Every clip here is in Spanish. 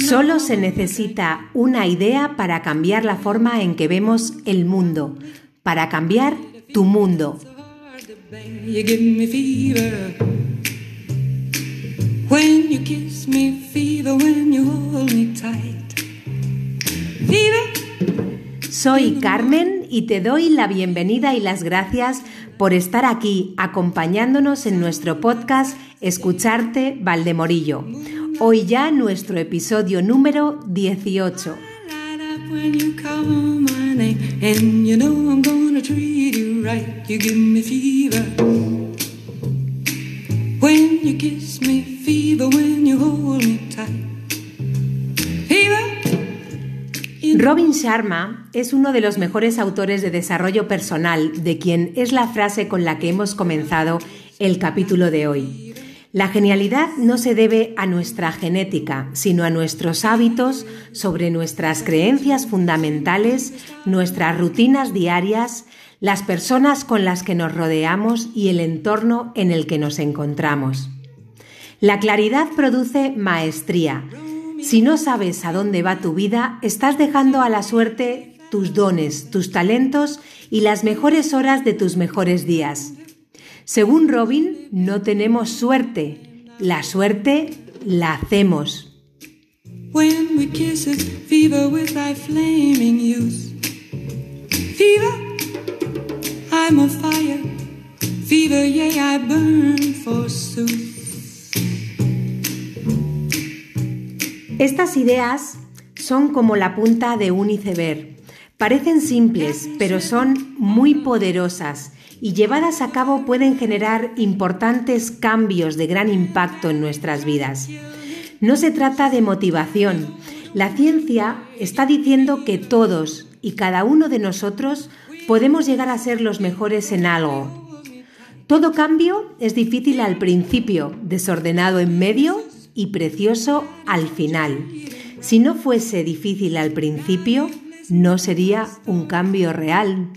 Solo se necesita una idea para cambiar la forma en que vemos el mundo, para cambiar tu mundo. Soy Carmen y te doy la bienvenida y las gracias por estar aquí acompañándonos en nuestro podcast Escucharte Valdemorillo. Hoy ya nuestro episodio número 18. Robin Sharma es uno de los mejores autores de desarrollo personal, de quien es la frase con la que hemos comenzado el capítulo de hoy. La genialidad no se debe a nuestra genética, sino a nuestros hábitos sobre nuestras creencias fundamentales, nuestras rutinas diarias, las personas con las que nos rodeamos y el entorno en el que nos encontramos. La claridad produce maestría, si no sabes a dónde va tu vida, estás dejando a la suerte tus dones, tus talentos y las mejores horas de tus mejores días. Según Robin, no tenemos suerte, la suerte la hacemos. Estas ideas son como la punta de un iceberg. Parecen simples, pero son muy poderosas y llevadas a cabo pueden generar importantes cambios de gran impacto en nuestras vidas. No se trata de motivación. La ciencia está diciendo que todos y cada uno de nosotros podemos llegar a ser los mejores en algo. Todo cambio es difícil al principio, desordenado en medio y precioso al final. Si no fuese difícil al principio, no sería un cambio real.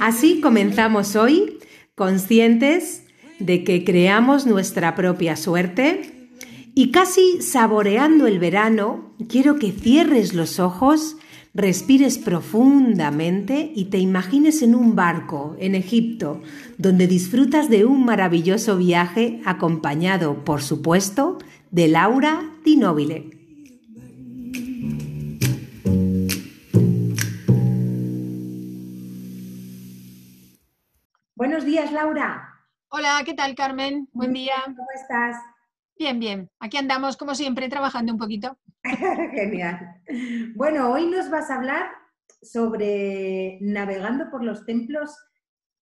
Así comenzamos hoy, conscientes de que creamos nuestra propia suerte y casi saboreando el verano, quiero que cierres los ojos respires profundamente y te imagines en un barco en Egipto, donde disfrutas de un maravilloso viaje acompañado, por supuesto, de Laura Di Nobile. Buenos días, Laura. Hola, ¿qué tal, Carmen? Buen día. ¿Cómo estás? Bien, bien. Aquí andamos, como siempre, trabajando un poquito. Genial. Bueno, hoy nos vas a hablar sobre navegando por los templos,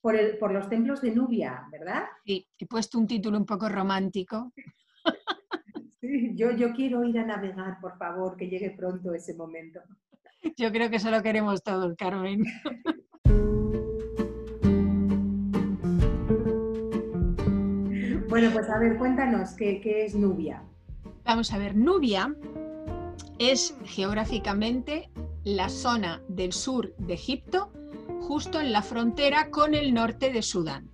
por, el, por los templos de Nubia, ¿verdad? Sí, he puesto un título un poco romántico. Sí, yo, yo quiero ir a navegar, por favor, que llegue pronto ese momento. Yo creo que eso lo queremos todos, Carmen. Bueno, pues a ver, cuéntanos, ¿qué, qué es Nubia? Vamos a ver, Nubia es geográficamente la zona del sur de Egipto, justo en la frontera con el norte de Sudán.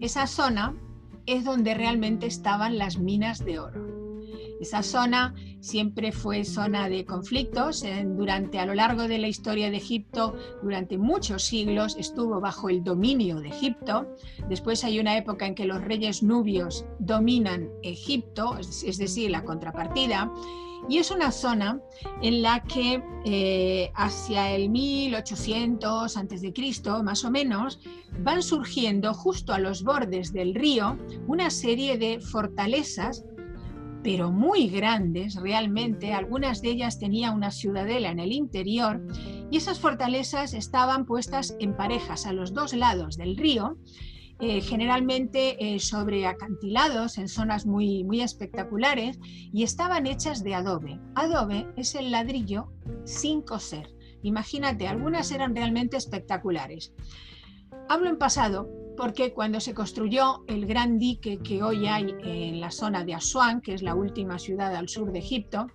Esa zona es donde realmente estaban las minas de oro. Esa zona siempre fue zona de conflictos. durante, a lo largo de la historia de Egipto, durante muchos siglos, estuvo bajo el dominio de Egipto. Después hay una época en que los reyes nubios dominan Egipto, es, decir, la contrapartida. Y es una zona en la que eh, hacia el 1800 a.C., más o menos, van surgiendo justo a los bordes del río una serie de fortalezas pero muy grandes realmente. Algunas de ellas tenían una ciudadela en el interior y esas fortalezas estaban puestas en parejas a los dos lados del río. Eh, generalmente eh, sobre acantilados en zonas muy, muy espectaculares y estaban hechas de adobe. Adobe es el ladrillo sin coser. Imagínate, algunas eran realmente espectaculares. Hablo en pasado porque cuando se construyó el gran dique que hoy hay en la zona de Asuán, que es la última ciudad al sur de Egipto,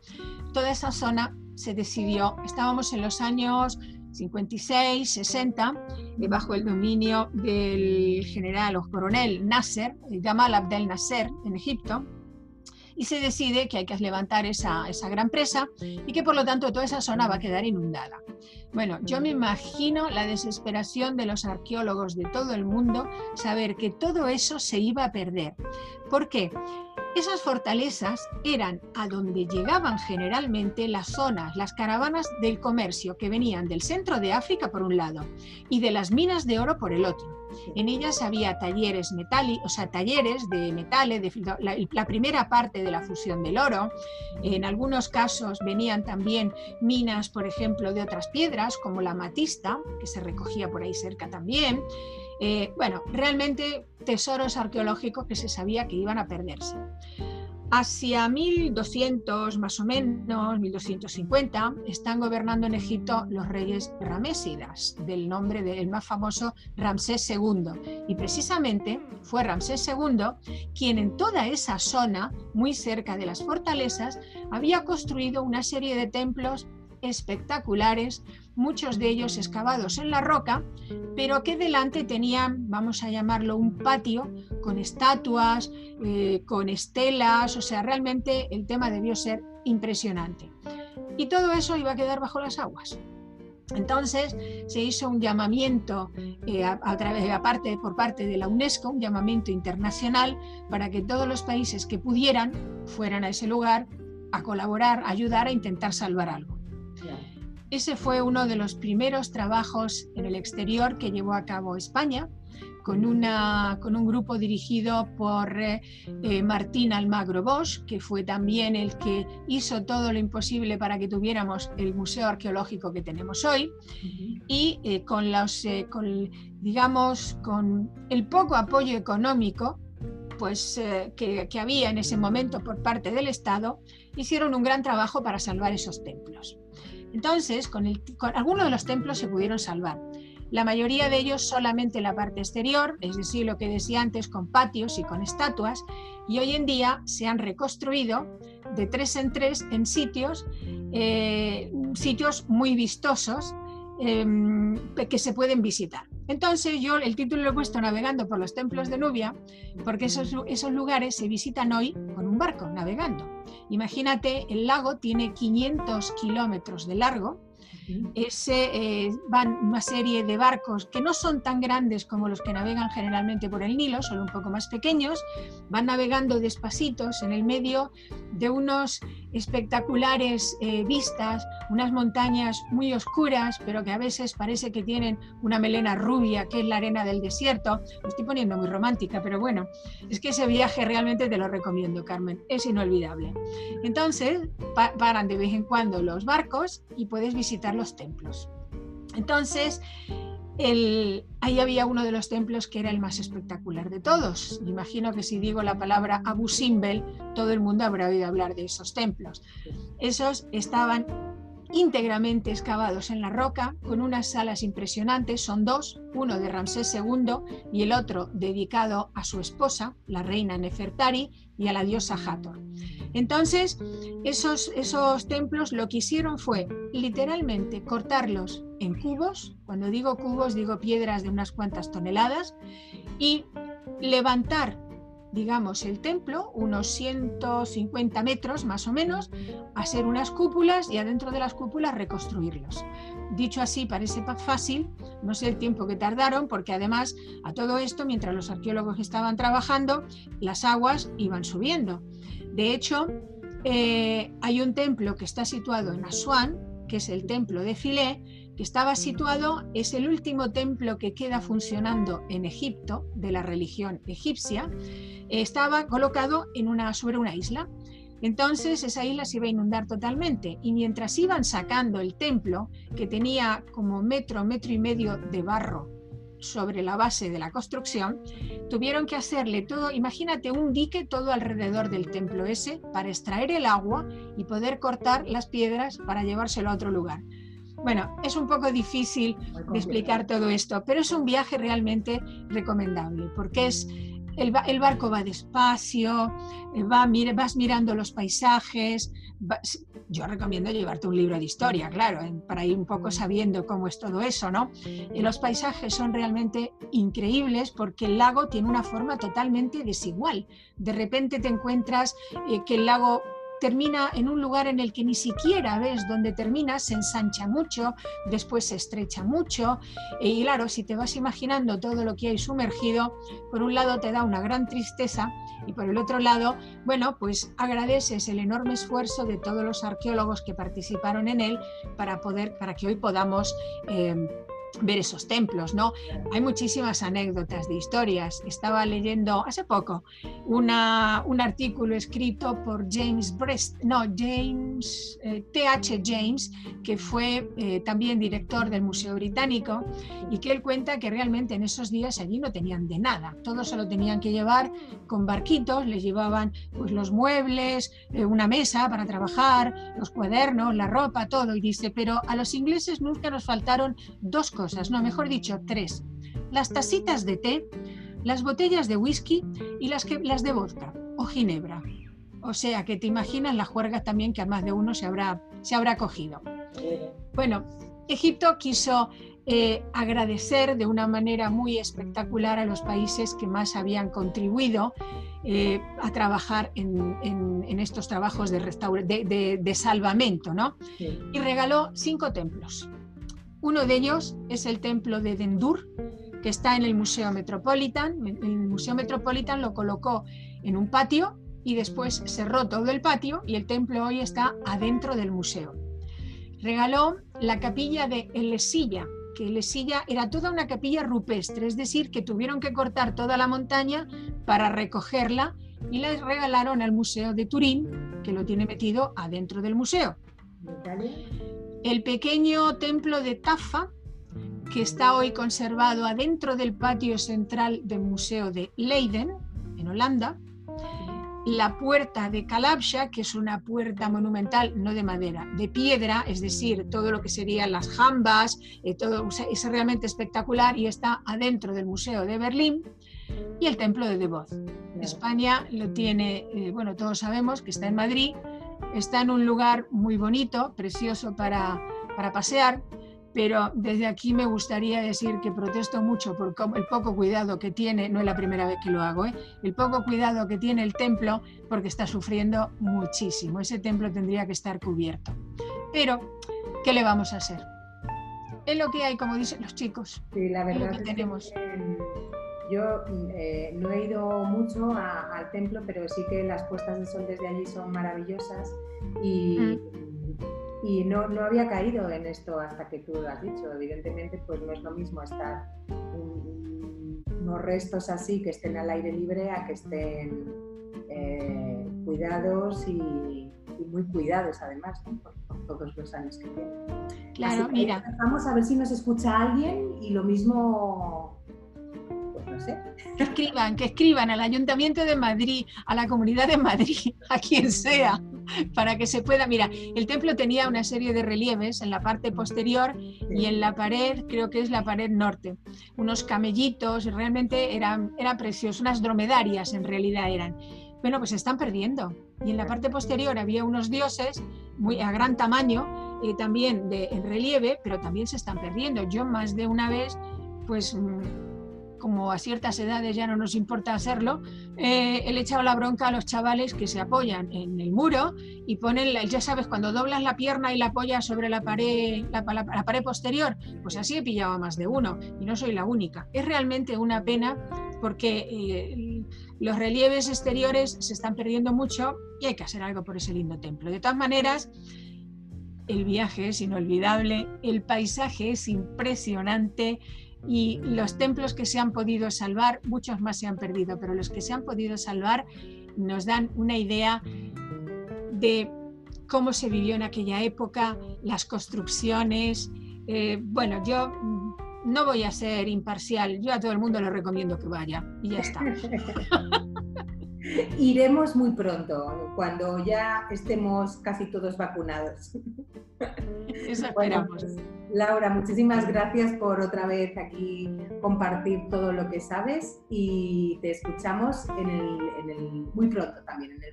toda esa zona se decidió, estábamos en los años 56, 60, bajo el dominio del general o coronel Nasser, Gamal Abdel Nasser, en Egipto, y se decide que hay que levantar esa, esa, gran presa y que por lo tanto toda esa zona va a quedar inundada. Bueno, yo me imagino la desesperación de los arqueólogos de todo el mundo saber que todo eso se iba a perder. ¿Por qué? Esas fortalezas eran a donde llegaban generalmente las zonas, las caravanas del comercio que venían del centro de África por un lado y de las minas de oro por el otro. En ellas había talleres metálicos, o sea, talleres de metales, de, la, la, primera parte de la fusión del oro. En algunos casos venían también minas, por ejemplo, de otras piedras, como la matista, que se recogía por ahí cerca también. Eh, bueno, realmente tesoros arqueológicos que se sabía que iban a perderse. Hacia 1200 más o menos, 1250, están gobernando en Egipto los reyes ramésidas, del nombre del más famoso Ramsés II. Y precisamente fue Ramsés II quien en toda esa zona, muy cerca de las fortalezas, había construido una serie de templos espectaculares, muchos de ellos excavados en la roca, pero que delante tenían, vamos a llamarlo, un patio con estatuas, eh, con estelas, o sea, realmente el tema debió ser impresionante. Y todo eso iba a quedar bajo las aguas. Entonces se hizo un llamamiento eh, a, través, aparte por parte de la UNESCO, un llamamiento internacional para que todos los países que pudieran fueran a ese lugar a colaborar, a ayudar a intentar salvar algo. Ese fue uno de los primeros trabajos en el exterior que llevó a cabo España, con, una, con un grupo dirigido por eh, eh, Martín Almagro Bosch, que fue también el que hizo todo lo imposible para que tuviéramos el museo arqueológico que tenemos hoy, y eh, con, los, con, digamos, con el poco apoyo económico pues, que, que había en ese momento por parte del Estado, hicieron un gran trabajo para salvar esos templos. Entonces, con, algunos de los templos se pudieron salvar. La mayoría de ellos solamente la parte exterior, es decir, lo que decía antes, con patios y con estatuas, y hoy en día se han reconstruido de tres en tres en sitios, eh, sitios muy vistosos em, que se pueden visitar. Entonces yo el título lo he puesto Navegando por los templos de Nubia, porque esos, esos lugares se visitan hoy barco, navegando. Imagínate, el lago tiene 500 kilómetros de largo, ese, eh, van una serie de barcos que no son tan grandes como los que navegan generalmente por el Nilo, son un poco más pequeños, van navegando despacitos en el medio de unos espectaculares eh, vistas, unas montañas muy oscuras, pero que a veces parece que tienen una melena rubia, que es la arena del desierto. Estoy poniendo muy romántica, pero bueno, es que ese viaje realmente te lo recomiendo, Carmen, es inolvidable. Entonces, paran de vez en cuando los barcos y puedes visitar los templos. Entonces, ahí había uno de los templos que era el más espectacular de todos. imagino que si digo la palabra Abu Simbel, todo el mundo habrá oído hablar de esos templos. Esos estaban íntegramente excavados en la roca, con unas salas impresionantes, son dos, uno de Ramsés II y el otro dedicado a su esposa, la reina Nefertari, y a la diosa Hathor. Entonces, esos, esos templos lo que hicieron fue literalmente cortarlos en cubos, cuando digo cubos digo piedras de unas cuantas toneladas, y levantar digamos, el templo, unos 150 metros más o menos, hacer unas cúpulas y adentro de las cúpulas reconstruirlos. Dicho así, parece fácil, no sé el tiempo que tardaron, porque además a todo esto, mientras los arqueólogos estaban trabajando, las aguas iban subiendo. De hecho, eh, hay un templo que está situado en Asuán, que es el templo de Filé, que estaba situado, es el último templo que queda funcionando en Egipto, de la religión egipcia, estaba colocado en una, sobre una isla. Entonces esa isla se iba a inundar totalmente y mientras iban sacando el templo, que tenía como metro, metro y medio de barro sobre la base de la construcción, tuvieron que hacerle todo, imagínate un dique todo alrededor del templo ese para extraer el agua y poder cortar las piedras para llevárselo a otro lugar. Bueno, es un poco difícil de explicar todo esto, pero es un viaje realmente recomendable porque es el, barco va despacio, eh, va, vas mirando los paisajes. yo recomiendo llevarte un libro de historia, claro, para ir un poco sabiendo cómo es todo eso, ¿no? Y los paisajes son realmente increíbles porque el lago tiene una forma totalmente desigual. De repente te encuentras eh, que el lago termina en un lugar en el que ni siquiera ves dónde termina, se ensancha mucho, después se estrecha mucho y claro, si te vas imaginando todo lo que hay sumergido, por un lado te da una gran tristeza y por el otro lado, bueno, pues agradeces el enorme esfuerzo de todos los arqueólogos que participaron en él para poder, para que hoy podamos eh, ver esos templos, ¿no? Hay muchísimas anécdotas de historias. Estaba leyendo hace poco una, un artículo escrito por James Brest, no, James, T.H. Eh, James, que fue eh, también director del Museo Británico, y que él cuenta que realmente en esos días allí no tenían de nada. Todos se lo tenían que llevar con barquitos, les llevaban pues, los muebles, eh, una mesa para trabajar, los cuadernos, la ropa, todo. Y dice, pero a los ingleses nunca nos faltaron dos cosas no, mejor dicho, tres. Las tacitas de té, las botellas de whisky y las, que, las de vodka o ginebra. O sea, que te imaginas la juerga también que a más de uno se habrá, se habrá cogido. Bueno, Egipto quiso eh, agradecer de una manera muy espectacular a los países que más habían contribuido eh, a trabajar en, estos trabajos de, de, de, salvamento, ¿no? Y regaló cinco templos. Uno de ellos es el templo de Dendur, que está en el Museo Metropolitan. El Museo Metropolitan lo colocó en un patio y después cerró todo el patio y el templo hoy está adentro del museo. Regaló la capilla de Elesilla, que Elesilla era toda una capilla rupestre, es decir, que tuvieron que cortar toda la montaña para recogerla y la regalaron al Museo de Turín, que lo tiene metido adentro del museo el pequeño templo de Tafa, que está hoy conservado adentro del patio central del Museo de Leiden, en Holanda, la puerta de Calabsha, que es una puerta monumental, no de madera, de piedra, es decir, todo lo que serían las jambas, eh, todo es realmente espectacular y está adentro del Museo de Berlín, y el templo de Devoz. España lo tiene, eh, bueno, todos sabemos que está en Madrid, Está en un lugar muy bonito, precioso para, pasear, pero desde aquí me gustaría decir que protesto mucho por el poco cuidado que tiene, no es la primera vez que lo hago, ¿eh? el poco cuidado que tiene el templo porque está sufriendo muchísimo. Ese templo tendría que estar cubierto. Pero, ¿qué le vamos a hacer? Es lo que hay, como dicen los chicos. Sí, la verdad es que tenemos. Yo eh, no he ido mucho al templo, pero sí que las puestas de sol desde allí son maravillosas y, mm. y no, no, había caído en esto hasta que tú lo has dicho. Evidentemente, pues no es lo mismo estar unos restos así que estén al aire libre a que estén eh, cuidados y, muy cuidados además, por, todos los años que tienen. Claro, mira. Vamos a ver si nos escucha alguien y lo mismo que escriban, que escriban al Ayuntamiento de Madrid, a la Comunidad de Madrid, a quien sea, para que se pueda. Mira, el templo tenía una serie de relieves en la parte posterior y en la pared, creo que es la pared norte, unos camellitos, realmente eran, era precioso, unas dromedarias en realidad eran. Bueno, pues se están perdiendo. Y en la parte posterior había unos dioses muy a gran tamaño, eh, también de, en relieve, pero también se están perdiendo. Yo más de una vez, pues mm, como a ciertas edades ya no nos importa hacerlo, eh, he echado la bronca a los chavales que se apoyan en el muro y ponen, ya sabes, cuando doblas la pierna y la apoyas sobre la pared, la, pared posterior, pues así he pillado a más de uno y no soy la única. Es realmente una pena porque eh, los relieves exteriores se están perdiendo mucho y hay que hacer algo por ese lindo templo. De todas maneras, el viaje es inolvidable, el paisaje es impresionante y los templos que se han podido salvar, muchos más se han perdido, pero los que se han podido salvar nos dan una idea de cómo se vivió en aquella época, las construcciones. Eh, bueno, yo no voy a ser imparcial, yo a todo el mundo le recomiendo que vaya y ya está. Iremos muy pronto, cuando ya estemos casi todos vacunados. Eso esperamos. Laura, muchísimas gracias por otra vez aquí compartir todo lo que sabes y te escuchamos en el, muy pronto también, en,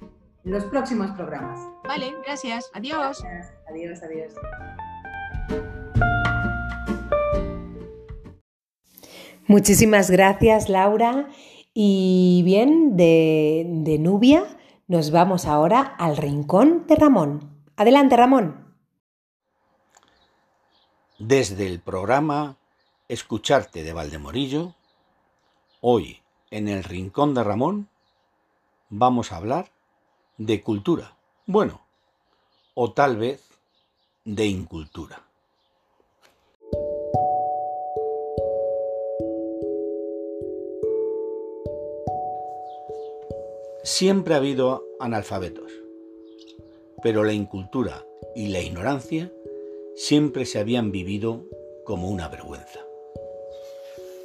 en, los próximos programas. Vale, gracias. Adiós. Adiós, adiós. Muchísimas gracias, Laura. Y bien, de, de Nubia nos vamos ahora al rincón de Ramón. Adelante, Ramón. Desde el programa Escucharte de Valdemorillo, hoy en el Rincón de Ramón vamos a hablar de cultura. Bueno, o tal vez de incultura. Siempre ha habido analfabetos, pero la incultura y la ignorancia siempre se habían vivido como una vergüenza.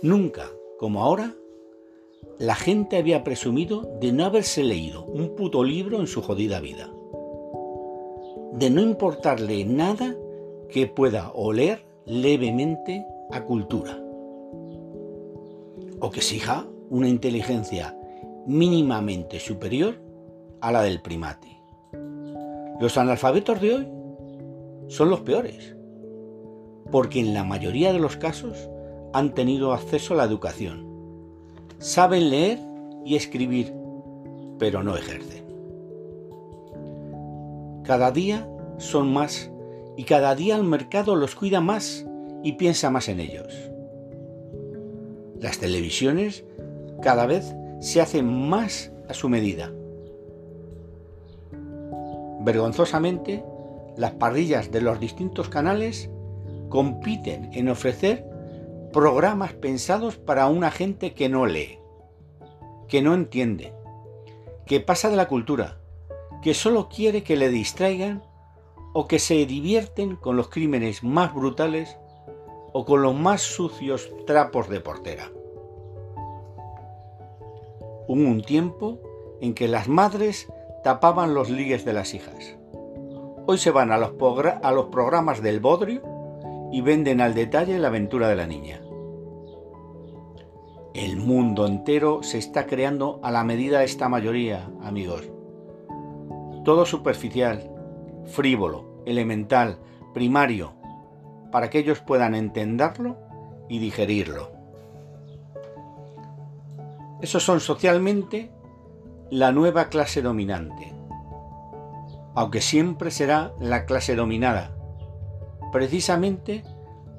Nunca, como ahora, la gente había presumido de no haberse leído un puto libro en su jodida vida, de no importarle nada que pueda oler levemente a cultura, o que exija una inteligencia mínimamente superior a la del primate. Los analfabetos de hoy son los peores, porque en la mayoría de los casos han tenido acceso a la educación. Saben leer y escribir, pero no ejercen. Cada día son más y cada día el mercado los cuida más y piensa más en ellos. Las televisiones cada vez se hacen más a su medida. Vergonzosamente, las parrillas de los distintos canales compiten en ofrecer programas pensados para una gente que no lee, que no entiende, que pasa de la cultura, que solo quiere que le distraigan o que se divierten con los crímenes más brutales o con los más sucios trapos de portera. Hubo un tiempo en que las madres tapaban los ligues de las hijas. Hoy se van a los, programas del Bodrio y venden al detalle la aventura de la niña. El mundo entero se está creando a la medida de esta mayoría, amigos. Todo superficial, frívolo, elemental, primario, para que ellos puedan entenderlo y digerirlo. Esos son socialmente la nueva clase dominante aunque siempre será la clase dominada, precisamente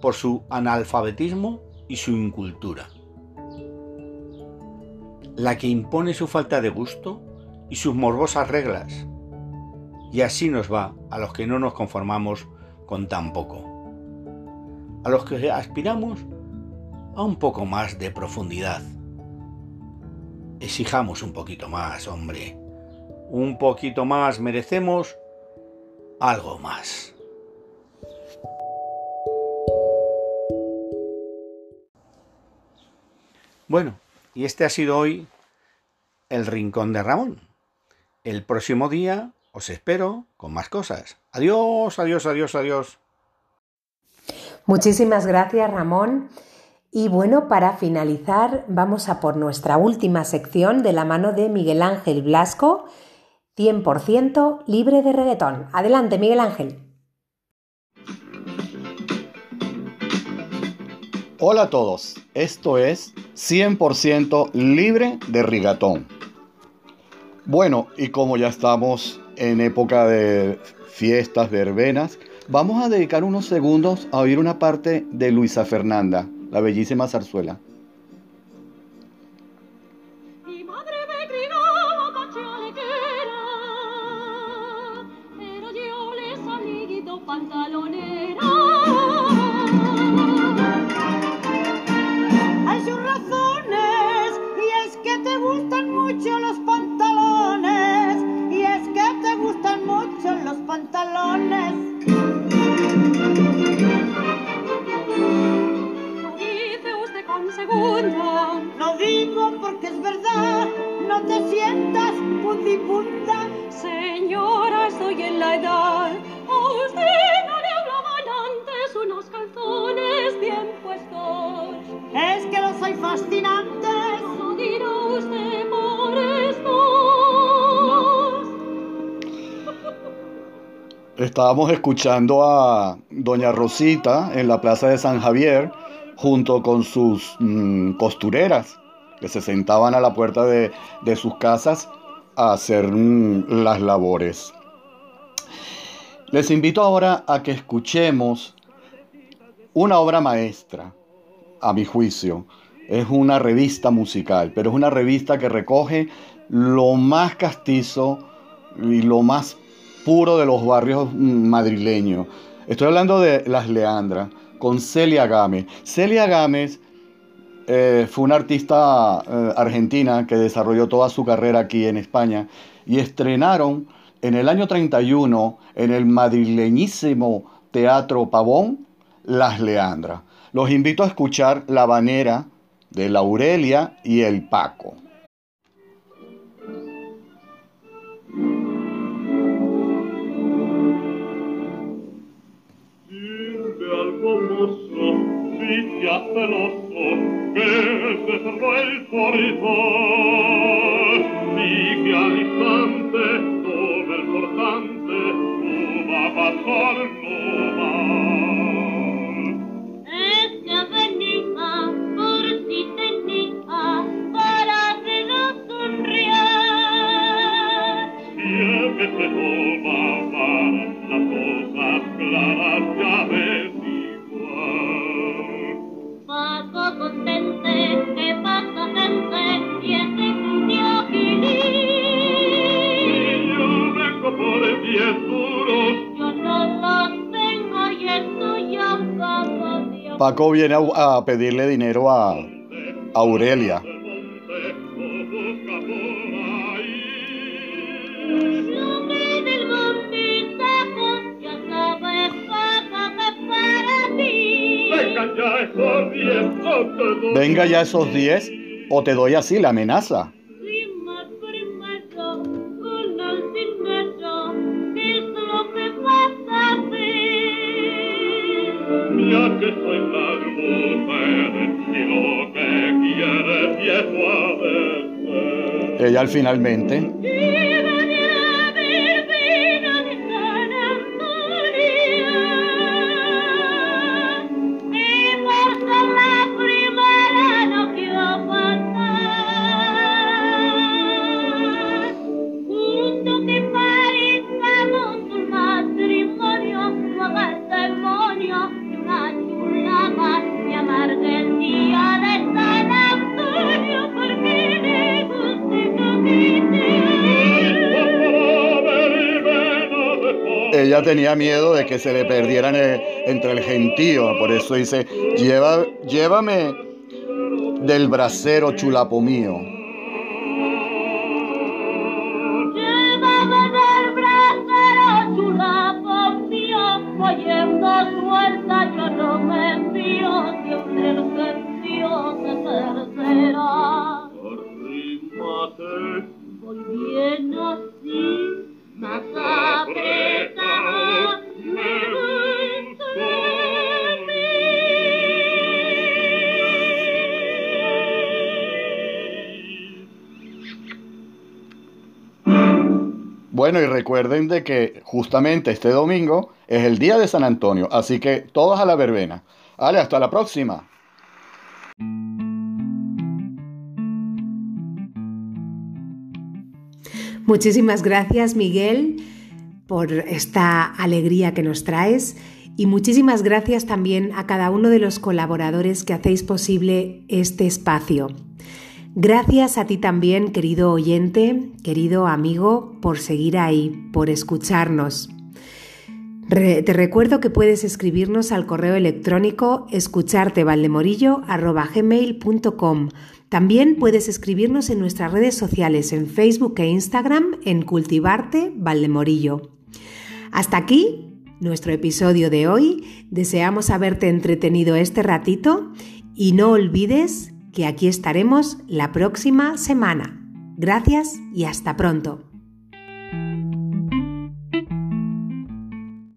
por su analfabetismo y su incultura. La que impone su falta de gusto y sus morbosas reglas. Y así nos va a los que no nos conformamos con tan poco. A los que aspiramos a un poco más de profundidad. Exijamos un poquito más, hombre un poquito más, merecemos algo más. Bueno, y este ha sido hoy el Rincón de Ramón. El próximo día os espero con más cosas. Adiós, adiós, adiós, adiós. Muchísimas gracias, Ramón. Y bueno, para finalizar, vamos a por nuestra última sección de la mano de Miguel Ángel Blasco, 100% libre de reggaetón. Adelante, Miguel Ángel. Hola a todos, esto es 100% libre de reggaetón. Bueno, y como ya estamos en época de fiestas, verbenas, vamos a dedicar unos segundos a oír una parte de Luisa Fernanda, la bellísima zarzuela. Estábamos escuchando a Doña Rosita en la Plaza de San Javier junto con sus mm, costureras que se sentaban a la puerta de, sus casas a hacer mm, las labores. Les invito ahora a que escuchemos una obra maestra, a mi juicio. Es una revista musical, pero es una revista que recoge lo más castizo y lo más puro de los barrios madrileños. Estoy hablando de Las Leandras, con Celia Gámez. Celia Gámez eh, fue una artista eh, argentina que desarrolló toda su carrera aquí en España y estrenaron en el año 31 en el madrileñísimo Teatro Pavón Las Leandras. Los invito a escuchar La Banera de la Aurelia y el Paco. latte rosso che serrò il sorriso di che all'istante dove il portante tu va a passar Paco viene a, pedirle dinero a, Aurelia. Venga ya esos 10 o te doy así la amenaza. Ella finalmente tenía miedo de que se le perdieran eh, entre el gentío, por eso dice, llévame del brasero chulapo mío. Recuerden de que justamente este domingo es el día de San Antonio, así que todos a la verbena. Vale, hasta la próxima. Muchísimas gracias, Miguel, por esta alegría que nos traes y muchísimas gracias también a cada uno de los colaboradores que hacéis posible este espacio. Gracias a ti también, querido oyente, querido amigo, por seguir ahí, por escucharnos. te recuerdo que puedes escribirnos al correo electrónico escuchartevaldemorillo.com también puedes escribirnos en nuestras redes sociales en Facebook e Instagram en Cultivarte Valdemorillo. Hasta aquí nuestro episodio de hoy. Deseamos haberte entretenido este ratito y no olvides que aquí estaremos la próxima semana. Gracias y hasta pronto.